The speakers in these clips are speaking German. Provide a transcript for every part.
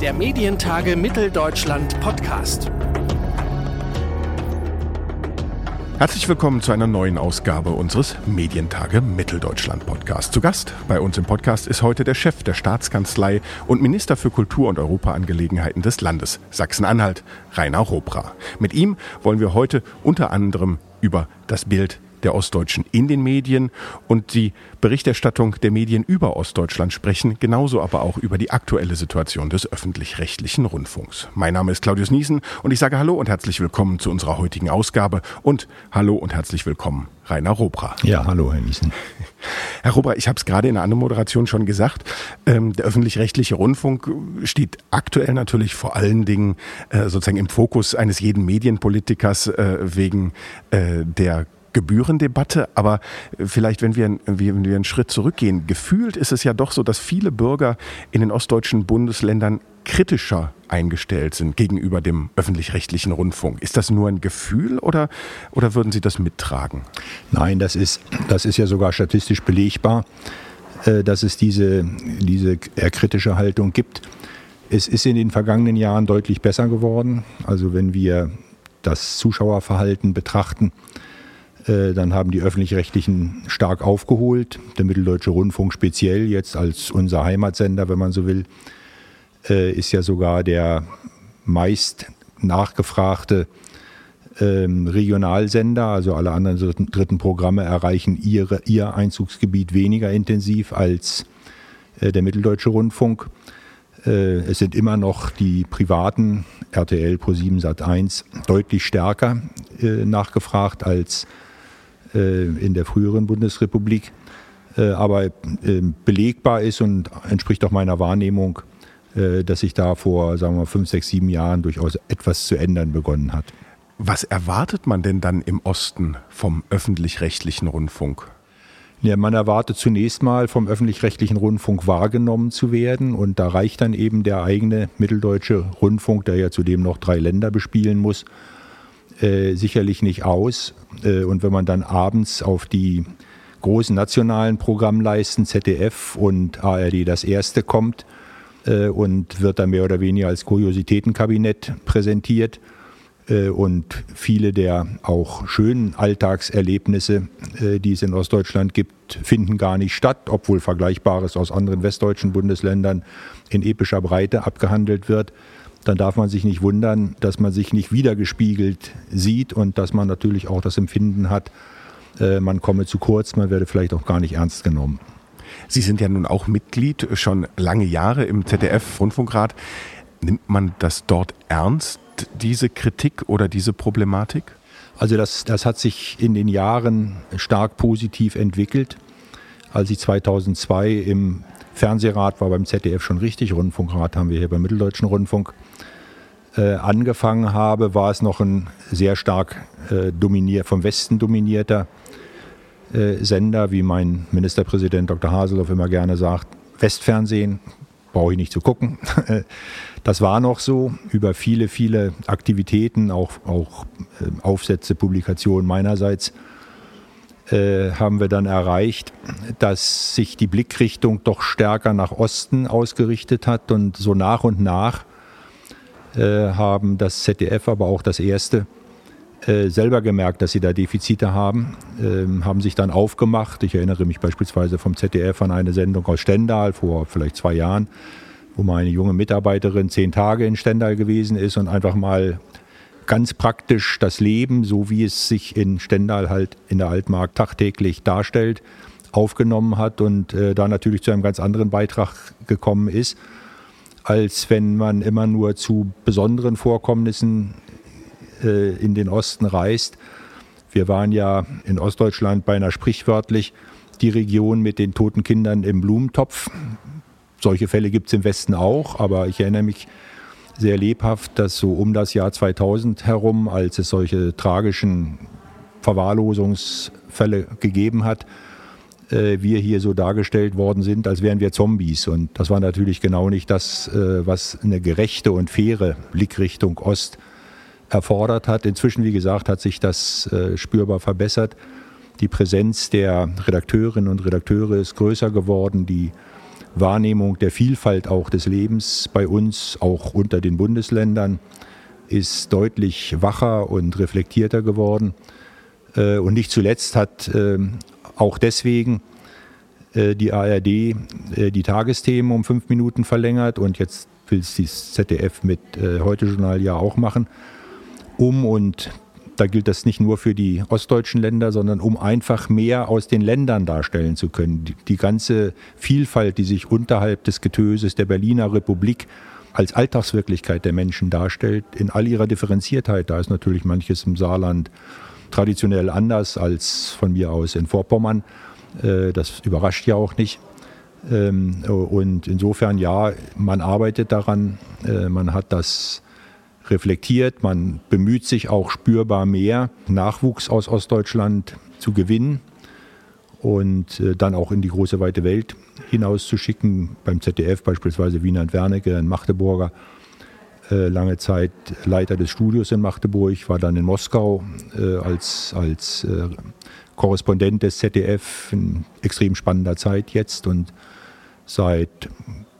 Der Medientage Mitteldeutschland Podcast. Herzlich willkommen zu einer neuen Ausgabe unseres Medientage Mitteldeutschland Podcast. Zu Gast bei uns im Podcast ist heute der Chef der Staatskanzlei und Minister für Kultur und Europaangelegenheiten des Landes Sachsen-Anhalt, Rainer Robra. Mit ihm wollen wir heute unter anderem über das Bild der Ostdeutschen in den Medien und die Berichterstattung der Medien über Ostdeutschland sprechen, genauso aber auch über die aktuelle Situation des öffentlich-rechtlichen Rundfunks. Mein Name ist Claudius Niesen und ich sage Hallo und herzlich willkommen zu unserer heutigen Ausgabe und Hallo und herzlich willkommen Rainer Robra. Ja, hallo Herr Niesen. Herr Robra, ich habe es gerade in der anderen Moderation schon gesagt, ähm, der öffentlich-rechtliche Rundfunk steht aktuell natürlich vor allen Dingen äh, sozusagen im Fokus eines jeden Medienpolitikers äh, wegen äh, der Gebührendebatte, aber vielleicht, wenn wir, wenn wir einen Schritt zurückgehen, gefühlt ist es ja doch so, dass viele Bürger in den ostdeutschen Bundesländern kritischer eingestellt sind gegenüber dem öffentlich-rechtlichen Rundfunk. Ist das nur ein Gefühl oder, oder würden Sie das mittragen? Nein, das ist, das ist ja sogar statistisch belegbar, äh, dass es diese, diese kritische Haltung gibt. Es ist in den vergangenen Jahren deutlich besser geworden. Also wenn wir das Zuschauerverhalten betrachten, äh, dann haben die öffentlich-rechtlichen stark aufgeholt. Der Mitteldeutsche Rundfunk speziell jetzt als unser Heimatsender, wenn man so will, äh, ist ja sogar der meist nachgefragte ähm, Regionalsender. Also alle anderen dritten, dritten Programme erreichen ihre, ihr Einzugsgebiet weniger intensiv als äh, der Mitteldeutsche Rundfunk. Es sind immer noch die privaten RTL Pro 7 Sat 1 deutlich stärker nachgefragt als äh, in der früheren Bundesrepublik, äh, aber äh, belegbar ist und entspricht auch meiner Wahrnehmung, dass sich da vor, sagen wir, fünf, sechs, sieben Jahren durchaus etwas zu ändern begonnen hat. Was erwartet man denn dann im Osten vom öffentlich-rechtlichen Rundfunk? Ja, man erwartet zunächst mal vom öffentlich-rechtlichen Rundfunk wahrgenommen zu werden und da reicht dann eben der eigene mitteldeutsche Rundfunk, der ja zudem noch drei Länder bespielen muss, äh, sicherlich nicht aus. Äh, und wenn man dann abends auf die großen nationalen Programmleisten ZDF und ARD das erste kommt äh, und wird dann mehr oder weniger als Kuriositätenkabinett präsentiert, äh, und viele der auch schönen Alltagserlebnisse, äh, die es in Ostdeutschland gibt, finden gar nicht statt, obwohl Vergleichbares aus anderen westdeutschen Bundesländern in epischer Breite abgehandelt wird dann darf man sich nicht wundern, dass man sich nicht wiedergespiegelt sieht und dass man natürlich auch das Empfinden hat, äh, man komme zu kurz, man werde vielleicht auch gar nicht ernst genommen. Sie sind ja nun auch Mitglied schon lange Jahre im ZDF-Rundfunkrat. Nimmt man das dort ernst, diese Kritik oder diese Problematik? Also das, das hat sich in den Jahren stark positiv entwickelt. Als ich 2002 im Fernsehrat war beim ZDF schon richtig, Rundfunkrat haben wir hier beim Mitteldeutschen Rundfunk äh, angefangen habe, war es noch ein sehr stark äh, dominier, vom Westen dominierter äh, Sender, wie mein Ministerpräsident Dr. Haseloff immer gerne sagt, Westfernsehen, brauche ich nicht zu gucken. das war noch so über viele, viele Aktivitäten, auch, auch Aufsätze, Publikationen meinerseits äh, haben wir dann erreicht, dass sich die Blickrichtung doch stärker nach Osten ausgerichtet hat und so nach und nach äh, haben das ZDF, aber auch das erste äh, selber gemerkt, dass sie da Defizite haben, ähm, haben sich dann aufgemacht. Ich erinnere mich beispielsweise vom ZDF an eine Sendung aus Stendal vor vielleicht zwei Jahren, wo meine junge Mitarbeiterin zehn Tage in Stendal gewesen ist und einfach mal ganz praktisch das Leben, so wie es sich in Stendal halt in der Altmark tagtäglich darstellt, aufgenommen hat und äh, da natürlich zu einem ganz anderen Beitrag gekommen ist, als wenn man immer nur zu besonderen Vorkommnissen äh, in den Osten reist. Wir waren ja in Ostdeutschland beinahe sprichwörtlich die Region mit den toten Kindern im Blumentopf. Solche Fälle gibt es im Westen auch, aber ich erinnere mich sehr lebhaft, dass so um das Jahr 2000 herum, als es solche tragischen Verwahrlosungsfälle gegeben hat, äh, wir hier so dargestellt worden sind, als wären wir Zombies. Und das war natürlich genau nicht das, äh, was eine gerechte und faire Blickrichtung Ost erfordert hat. Inzwischen, wie gesagt, hat sich das äh, spürbar verbessert. Die Präsenz der Redakteurinnen und Redakteure ist größer geworden. Die Wahrnehmung der Vielfalt auch des Lebens bei uns, auch unter den Bundesländern, ist deutlich wacher und reflektierter geworden. Äh, und nicht zuletzt hat ähm, auch deswegen äh, die ARD äh, die Tagesthemen um fünf Minuten verlängert und jetzt will es das ZDF mit Heute-Journal ja auch machen, um und da gilt das nicht nur für die ostdeutschen Länder, sondern um einfach mehr aus den Ländern darstellen zu können. Die, die ganze Vielfalt, die sich unterhalb des Getöses der Berliner Republik als Alltagswirklichkeit der Menschen darstellt, in all ihrer Differenziertheit. Da ist natürlich manches im Saarland traditionell anders als von mir aus in Vorpommern. Äh, das überrascht ja auch nicht. Ähm, und insofern, ja, man arbeitet daran, äh, man hat das reflektiert, man bemüht sich auch spürbar mehr, Nachwuchs aus Ostdeutschland zu gewinnen und äh, dann auch in die große weite Welt hinauszuschicken. Beim ZDF beispielsweise Wiener Wernicke, ein Magdeburger, äh, lange Zeit Leiter des Studios in Magdeburg, war dann in Moskau äh, als, als Korrespondent des ZDF, in extrem spannender Zeit jetzt und seit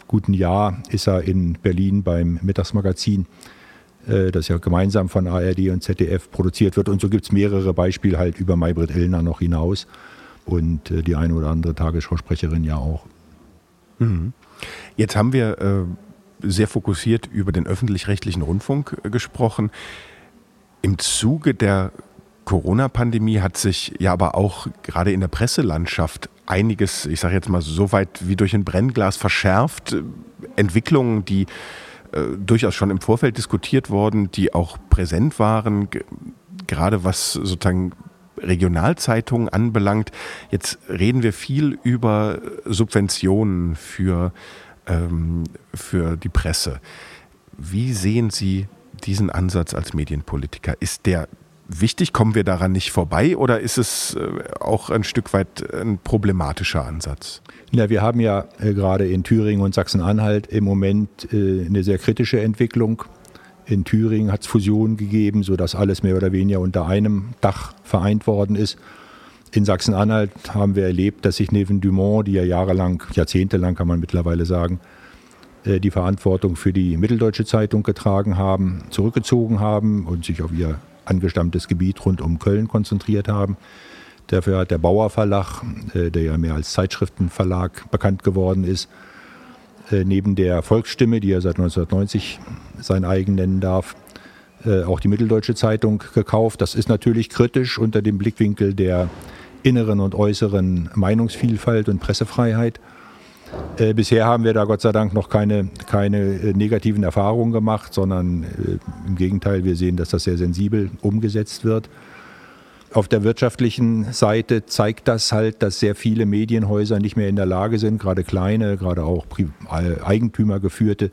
guten Jahr ist er in Berlin beim Mittagsmagazin das ja gemeinsam von ARD und ZDF produziert wird. Und so gibt es mehrere Beispiele halt über Maybrit Illner noch hinaus und äh, die eine oder andere Tagesschausprecherin ja auch. Mhm. Jetzt haben wir äh, sehr fokussiert über den öffentlich-rechtlichen Rundfunk äh, gesprochen. Im Zuge der Corona-Pandemie hat sich ja aber auch gerade in der Presselandschaft einiges, ich sage jetzt mal so weit wie durch ein Brennglas verschärft. Entwicklungen, die äh, durchaus schon im Vorfeld diskutiert worden, die auch präsent waren, gerade was sozusagen Regionalzeitungen anbelangt. Jetzt reden wir viel über Subventionen für, ähm, für die Presse. Wie sehen Sie diesen Ansatz als Medienpolitiker? Ist der wichtig? Kommen wir daran nicht vorbei oder ist es äh, auch ein Stück weit ein problematischer Ansatz? Ja, wir haben ja äh, gerade in Thüringen und Sachsen-Anhalt im Moment äh, eine sehr kritische Entwicklung. In Thüringen hat es Fusionen gegeben, sodass alles mehr oder weniger unter einem Dach vereint worden ist. In Sachsen-Anhalt haben wir erlebt, dass sich neben Dumont, die ja jahrelang, jahrzehntelang kann man mittlerweile sagen, die Verantwortung für die Mitteldeutsche Zeitung getragen haben, zurückgezogen haben und sich auf ihr angestammtes Gebiet rund um Köln konzentriert haben. Dafür hat der Bauer Verlag, äh, der ja mehr als Zeitschriftenverlag bekannt geworden ist, äh, neben der Volksstimme, die er seit 1990 sein eigen nennen darf, äh, auch die Mitteldeutsche Zeitung gekauft. Das ist natürlich kritisch unter dem Blickwinkel der inneren und äußeren Meinungsvielfalt und Pressefreiheit. Äh, bisher haben wir da Gott sei Dank noch keine, keine äh, negativen Erfahrungen gemacht, sondern äh, im Gegenteil, wir sehen, dass das sehr sensibel umgesetzt wird. Auf der wirtschaftlichen Seite zeigt das halt, dass sehr viele Medienhäuser nicht mehr in der Lage sind, gerade kleine, gerade auch Eigentümergeführte,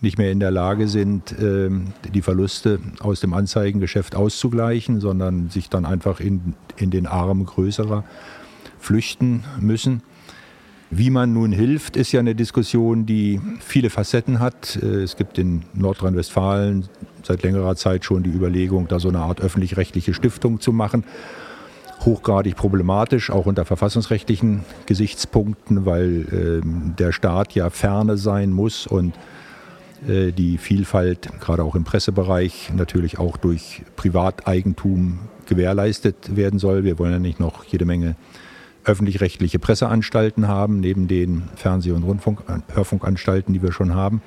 nicht mehr in der Lage sind, ähm, die Verluste aus dem Anzeigengeschäft auszugleichen, sondern sich dann einfach in, in den Arm größerer flüchten müssen. Wie man nun hilft, ist ja eine Diskussion, die viele Facetten hat. Äh, es gibt in Nordrhein-Westfalen seit längerer Zeit schon die Überlegung, da so eine Art öffentlich-rechtliche Stiftung zu machen. Hochgradig problematisch, auch unter verfassungsrechtlichen Gesichtspunkten, weil äh, der Staat ja ferne sein muss und äh, die Vielfalt, gerade auch im Pressebereich, natürlich auch durch Privateigentum gewährleistet werden soll. Wir wollen ja nicht noch jede Menge öffentlich-rechtliche Presseanstalten haben, neben den Fernseh- und Rundfunk äh, Hörfunkanstalten, die wir schon haben.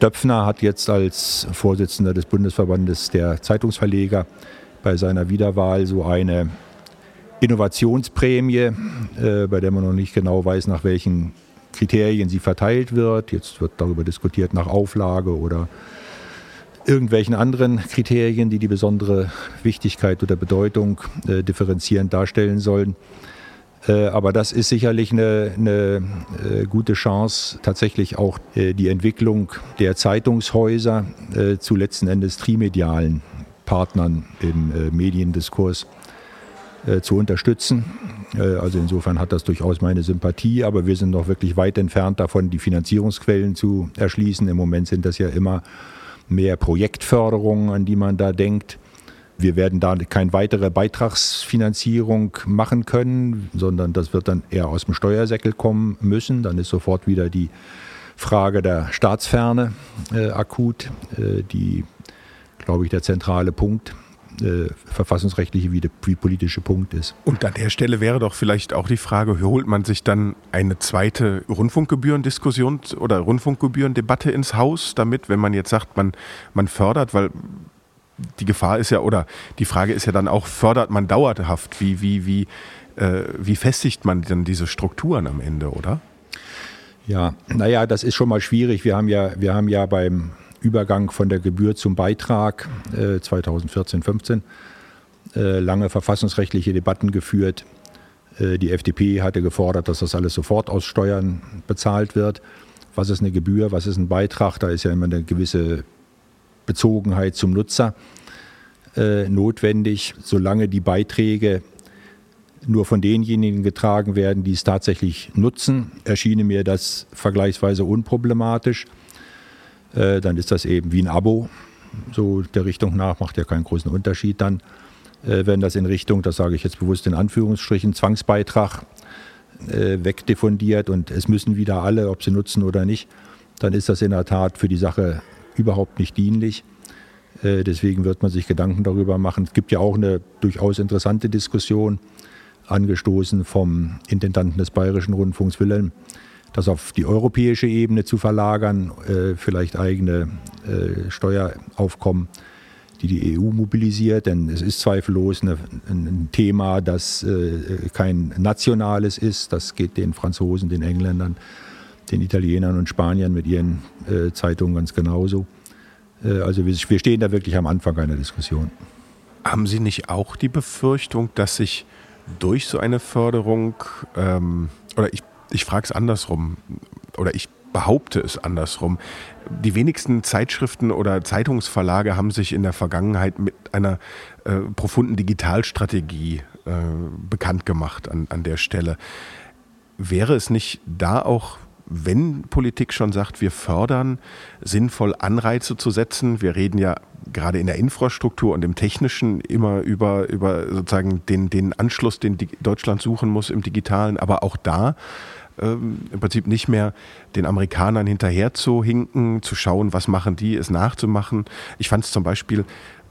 Döpfner hat jetzt als Vorsitzender des Bundesverbandes der Zeitungsverleger bei seiner Wiederwahl so eine Innovationsprämie, äh, bei der man noch nicht genau weiß, nach welchen Kriterien sie verteilt wird. Jetzt wird darüber diskutiert nach Auflage oder irgendwelchen anderen Kriterien, die die besondere Wichtigkeit oder Bedeutung äh, differenzierend darstellen sollen. Äh, aber das ist sicherlich eine, eine äh, gute Chance, tatsächlich auch äh, die Entwicklung der Zeitungshäuser zu letzten Endes trimedialen Partnern im Mediendiskurs zu unterstützen. Also insofern hat das durchaus meine Sympathie, aber wir sind noch wirklich weit entfernt davon, die Finanzierungsquellen zu erschließen. Im Moment sind das ja immer mehr Projektförderungen, an die man da denkt. wir werden da keine weitere Beitragsfinanzierung machen können, sondern das wird dann eher aus dem Steuersäckel kommen müssen. Dann ist sofort wieder die Frage der Staatsferne äh, akut, äh, die, glaube ich, der zentrale Punkt äh, verfassungsrechtliche wie, der, wie politische Punkt ist. Und an der Stelle wäre doch vielleicht auch die Frage, holt man sich dann eine zweite Rundfunkgebührendiskussion oder Rundfunkgebührendebatte ins Haus damit, wenn man jetzt sagt, man, man fördert, weil die Gefahr ist ja, oder die Frage ist ja dann auch, fördert man dauerhaft? Wie, wie, wie, äh, wie festigt man denn diese Strukturen am Ende, oder? Ja, naja, das ist schon mal schwierig. Wir haben ja, wir haben ja beim Übergang von der Gebühr zum Beitrag äh, 2014, 15 äh, lange verfassungsrechtliche Debatten geführt. Äh, die FDP hatte gefordert, dass das alles sofort aus Steuern bezahlt wird. Was ist eine Gebühr, was ist ein Beitrag? Da ist ja immer eine gewisse Bezogenheit zum Nutzer äh, notwendig, solange die Beiträge nur von denjenigen getragen werden, die es tatsächlich nutzen, erschien mir das vergleichsweise unproblematisch. Äh, dann ist das eben wie ein Abo. So der Richtung nach macht ja keinen großen Unterschied dann. Äh, wenn das in Richtung, das sage ich jetzt bewusst in Anführungsstrichen, Zwangsbeitrag äh, wegdiffundiert und es müssen wieder alle, ob sie nutzen oder nicht, dann ist das in der Tat für die Sache überhaupt nicht dienlich. Äh, deswegen wird man sich Gedanken darüber machen. Es gibt ja auch eine durchaus interessante Diskussion, angestoßen vom Intendanten des Bayerischen Rundfunks Wilhelm, das auf die europäische Ebene zu verlagern, äh, vielleicht eigene äh, Steueraufkommen, die die EU mobilisiert. Denn es ist zweifellos eine, ein Thema, das äh, kein nationales ist. Das geht den Franzosen, den Engländern, den Italienern und Spaniern mit ihren äh, Zeitungen ganz genauso. Äh, also wir, wir stehen da wirklich am Anfang einer Diskussion. Haben Sie nicht auch die Befürchtung, dass sich durch so eine Förderung, ähm, oder ich ich frage es andersrum oder ich behaupte es andersrum. Die wenigsten Zeitschriften oder Zeitungsverlage haben sich in der Vergangenheit mit einer äh, profunden Digitalstrategie äh, bekannt gemacht an, an der Stelle. Wäre es nicht da auch wenn Politik schon sagt, wir fördern, sinnvoll Anreize zu setzen. Wir reden ja gerade in der Infrastruktur und im Technischen immer über, über sozusagen den, den Anschluss, den Deutschland suchen muss im Digitalen, aber auch da ähm, im Prinzip nicht mehr den Amerikanern hinterher zu hinken, zu schauen, was machen die, es nachzumachen. Ich fand es zum Beispiel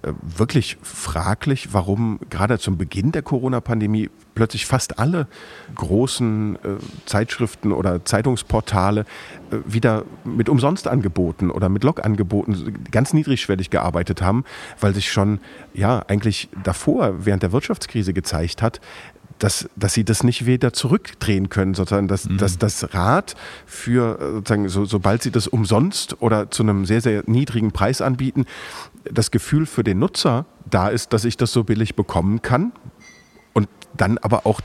äh, wirklich fraglich, warum gerade zum Beginn der Corona-Pandemie plötzlich fast alle großen äh, Zeitschriften oder Zeitungsportale äh, wieder mit Umsonstangeboten oder mit Log-Angeboten ganz niedrigschwellig gearbeitet haben, weil sich schon ja eigentlich davor während der Wirtschaftskrise gezeigt hat, dass, dass sie das nicht wieder zurückdrehen können, sozusagen, dass, mhm. dass das Rad für, äh, sozusagen, so, sobald sie das umsonst oder zu einem sehr, sehr niedrigen Preis anbieten, das Gefühl für den Nutzer da ist, dass ich das so billig bekommen kann und dann aber auch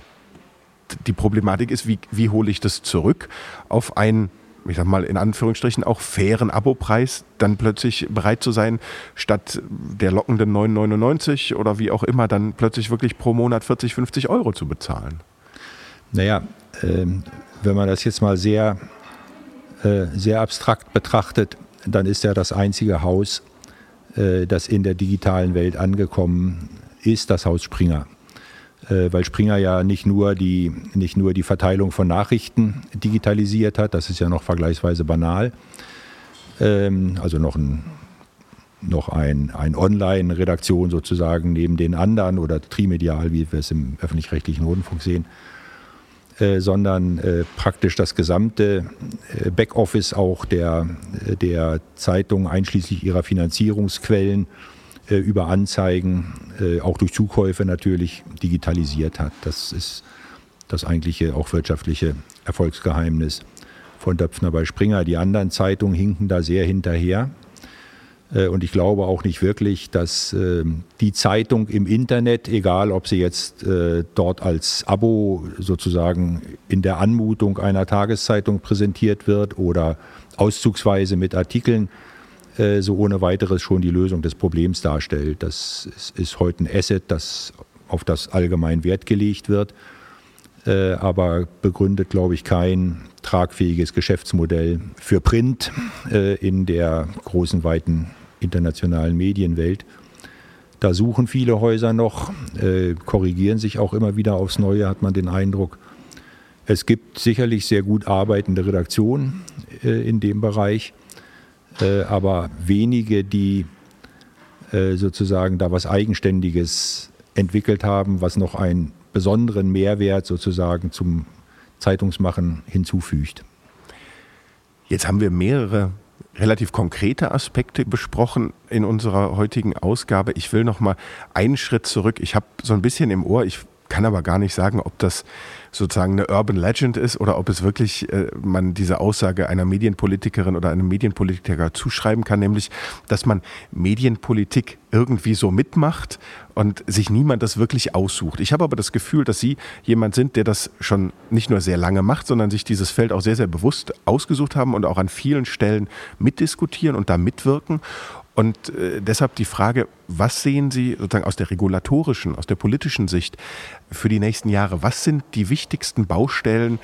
die Problematik ist, wie, wie hole ich das zurück auf ein ich sag mal in Anführungsstrichen auch fairen Abopreis dann plötzlich bereit zu sein, statt der lockenden 9,99 oder wie auch immer dann plötzlich wirklich pro Monat 40, 50 Euro zu bezahlen? Naja, äh, wenn man das jetzt mal sehr, äh, sehr abstrakt betrachtet, dann ist ja das einzige Haus, äh, das in der digitalen Welt angekommen ist, das Haus Springer. Äh, weil Springer ja nicht nur, die, nicht nur die Verteilung von Nachrichten digitalisiert hat, das ist ja noch vergleichsweise banal, ähm, also noch ein, noch ein, ein Online-Redaktion sozusagen neben den anderen oder trimedial, wie wir es im öffentlich-rechtlichen Rundfunk sehen, äh, sondern äh, praktisch das gesamte äh, Backoffice auch der, der Zeitung einschließlich ihrer Finanzierungsquellen über Anzeigen, äh, auch durch Zukäufe natürlich digitalisiert hat. Das ist das eigentliche auch wirtschaftliche Erfolgsgeheimnis von Döpfner bei Springer. Die anderen Zeitungen hinken da sehr hinterher. Äh, und ich glaube auch nicht wirklich, dass ähm, die Zeitung im Internet, egal ob sie jetzt dort als Abo sozusagen in der Anmutung einer Tageszeitung präsentiert wird oder auszugsweise mit Artikeln, äh, so ohne weiteres schon die Lösung des Problems darstellt. Das ist, heute ein Asset, das auf das allgemein Wert gelegt wird, äh, aber begründet, glaube ich, kein tragfähiges Geschäftsmodell für Print äh, in der großen, weiten internationalen Medienwelt. Da suchen viele Häuser noch, korrigieren sich auch immer wieder aufs Neue, hat man den Eindruck. Es gibt sicherlich sehr gut arbeitende Redaktionen in dem Bereich, äh, aber wenige, die äh, sozusagen da was Eigenständiges entwickelt haben, was noch einen besonderen Mehrwert sozusagen zum Zeitungsmachen hinzufügt. Jetzt haben wir mehrere relativ konkrete Aspekte besprochen in unserer heutigen Ausgabe. Ich will noch mal einen Schritt zurück. Ich habe so ein bisschen im Ohr, ich kann aber gar nicht sagen, ob das sozusagen eine Urban Legend ist oder ob es wirklich äh, man diese Aussage einer Medienpolitikerin oder einem Medienpolitiker zuschreiben kann, nämlich, dass man Medienpolitik irgendwie so mitmacht und sich niemand das wirklich aussucht. Ich habe aber das Gefühl, dass Sie jemand sind, der das schon nicht nur sehr lange macht, sondern sich dieses Feld auch sehr, sehr bewusst ausgesucht haben und auch an vielen Stellen mitdiskutieren und da mitwirken. Und äh, deshalb die Frage, was sehen Sie sozusagen aus der regulatorischen, aus der politischen Sicht für die nächsten Jahre? Was sind die wichtigsten Baustellen,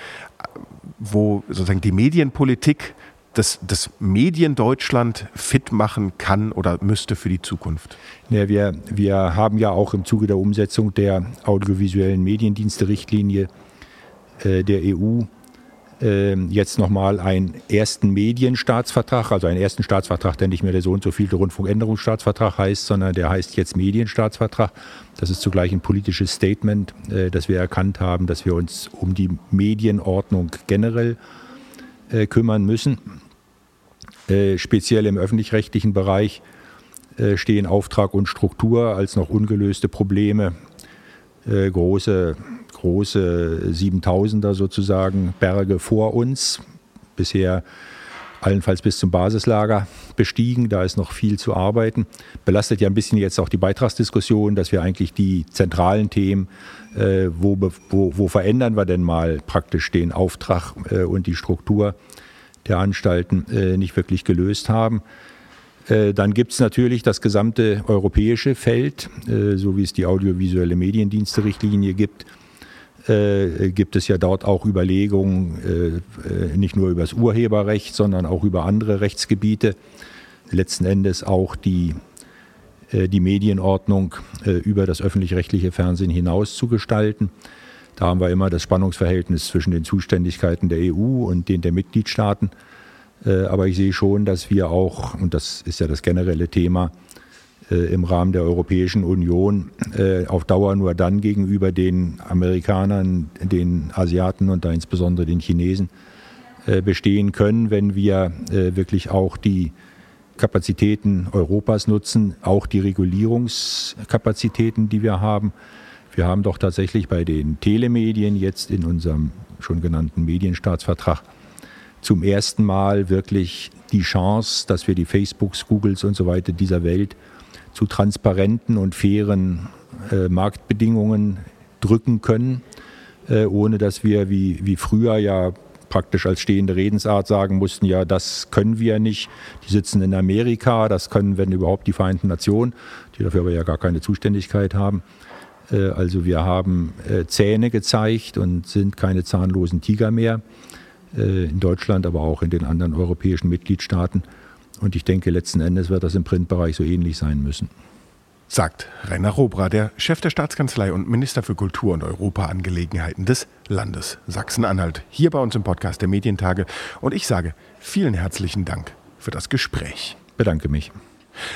wo sozusagen die Medienpolitik das, das Mediendeutschland fit machen kann oder müsste für die Zukunft? Ja, wir, wir haben ja auch im Zuge der Umsetzung der audiovisuellen Mediendienste-Richtlinie äh, der EU ähm, jetzt nochmal einen ersten Medienstaatsvertrag, also einen ersten Staatsvertrag, der nicht mehr der so und so vielte Rundfunkänderungsstaatsvertrag heißt, sondern der heißt jetzt Medienstaatsvertrag. Das ist zugleich ein politisches Statement, äh, dass wir erkannt haben, dass wir uns um die Medienordnung generell äh, kümmern müssen. Äh, speziell im öffentlich-rechtlichen Bereich stehen Auftrag und Struktur als noch ungelöste Probleme. Große große 7000er sozusagen Berge vor uns. Bisher allenfalls bis zum Basislager bestiegen. Da ist noch viel zu arbeiten. Belastet ja ein bisschen jetzt auch die Beitragsdiskussion, dass wir eigentlich die zentralen Themen, äh, wo, wo, wo, verändern wir denn mal praktisch den Auftrag äh, und die Struktur der Anstalten äh, nicht wirklich gelöst haben. Äh, dann gibt es natürlich das gesamte europäische Feld, äh, so wie es die audiovisuelle Mediendienste-Richtlinie gibt äh, gibt es ja dort auch Überlegungen, äh, äh, nicht nur über das Urheberrecht, sondern auch über andere Rechtsgebiete. Letzten Endes auch die, die Medienordnung über das öffentlich-rechtliche Fernsehen hinaus zu gestalten. Da haben wir immer das Spannungsverhältnis zwischen den Zuständigkeiten der EU und den der Mitgliedstaaten. Aber ich sehe schon, dass wir auch, und das ist ja das generelle Thema, im Rahmen der Europäischen Union äh, auf Dauer nur dann gegenüber den Amerikanern, den Asiaten und da insbesondere den Chinesen äh, bestehen können, wenn wir wirklich auch die Kapazitäten Europas nutzen, auch die Regulierungskapazitäten, die wir haben. Wir haben doch tatsächlich bei den Telemedien jetzt in unserem schon genannten Medienstaatsvertrag zum ersten Mal wirklich die Chance, dass wir die Facebooks, Googles und so weiter dieser Welt zu transparenten und fairen äh, Marktbedingungen drücken können, äh, ohne dass wir wie, wie früher ja praktisch als stehende Redensart sagen mussten, ja, das können wir nicht. Die sitzen in Amerika, das können, wenn überhaupt, die Vereinten Nationen, die dafür aber ja gar keine Zuständigkeit haben. Äh, also wir haben äh, Zähne gezeigt und sind keine zahnlosen Tiger mehr. Äh, in Deutschland, aber auch in den anderen europäischen Mitgliedstaaten. Und ich denke, letzten Endes wird das im Printbereich so ähnlich sein müssen. Sagt Rainer Robra, der Chef der Staatskanzlei und Minister für Kultur und Europaangelegenheiten des Landes Sachsen-Anhalt, hier bei uns im Podcast der Medientage. Und ich sage vielen herzlichen Dank für das Gespräch. Bedanke mich.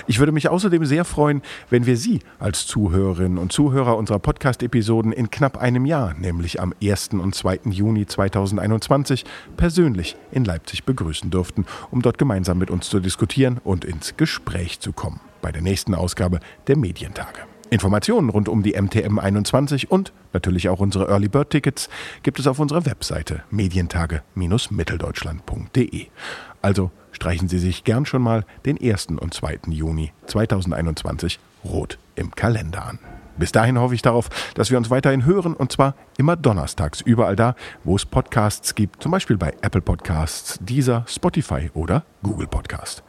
Ich würde mich außerdem sehr freuen, wenn wir Sie als Zuhörerinnen und Zuhörer unserer Podcast-Episoden in knapp einem Jahr, nämlich am 1. und 2. Juni 2021, persönlich in Leipzig begrüßen dürften, um dort gemeinsam mit uns zu diskutieren und ins Gespräch zu kommen bei der nächsten Ausgabe der Medientage. Informationen rund um die MTM 21 und natürlich auch unsere Early Bird Tickets gibt es auf unserer Webseite medientage-mitteldeutschland.de. Also streichen Sie sich gern schon mal den 1. und 2. Juni 2021 rot im Kalender an. Bis dahin hoffe ich darauf, dass wir uns weiterhin hören und zwar immer donnerstags überall da, wo es Podcasts gibt, zum Beispiel bei Apple Podcasts, Deezer, Spotify oder Google Podcast.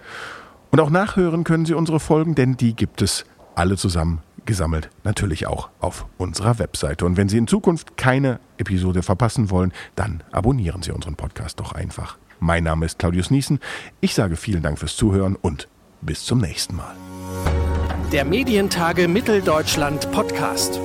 Und auch nachhören können Sie unsere Folgen, denn die gibt es alle zusammen gesammelt, natürlich auch auf unserer Webseite. Und wenn Sie in Zukunft keine Episode verpassen wollen, dann abonnieren Sie unseren Podcast doch einfach. Mein Name ist Claudius Niesen. Ich sage vielen Dank fürs Zuhören und bis zum nächsten Mal. Der Medientage Mitteldeutschland Podcast.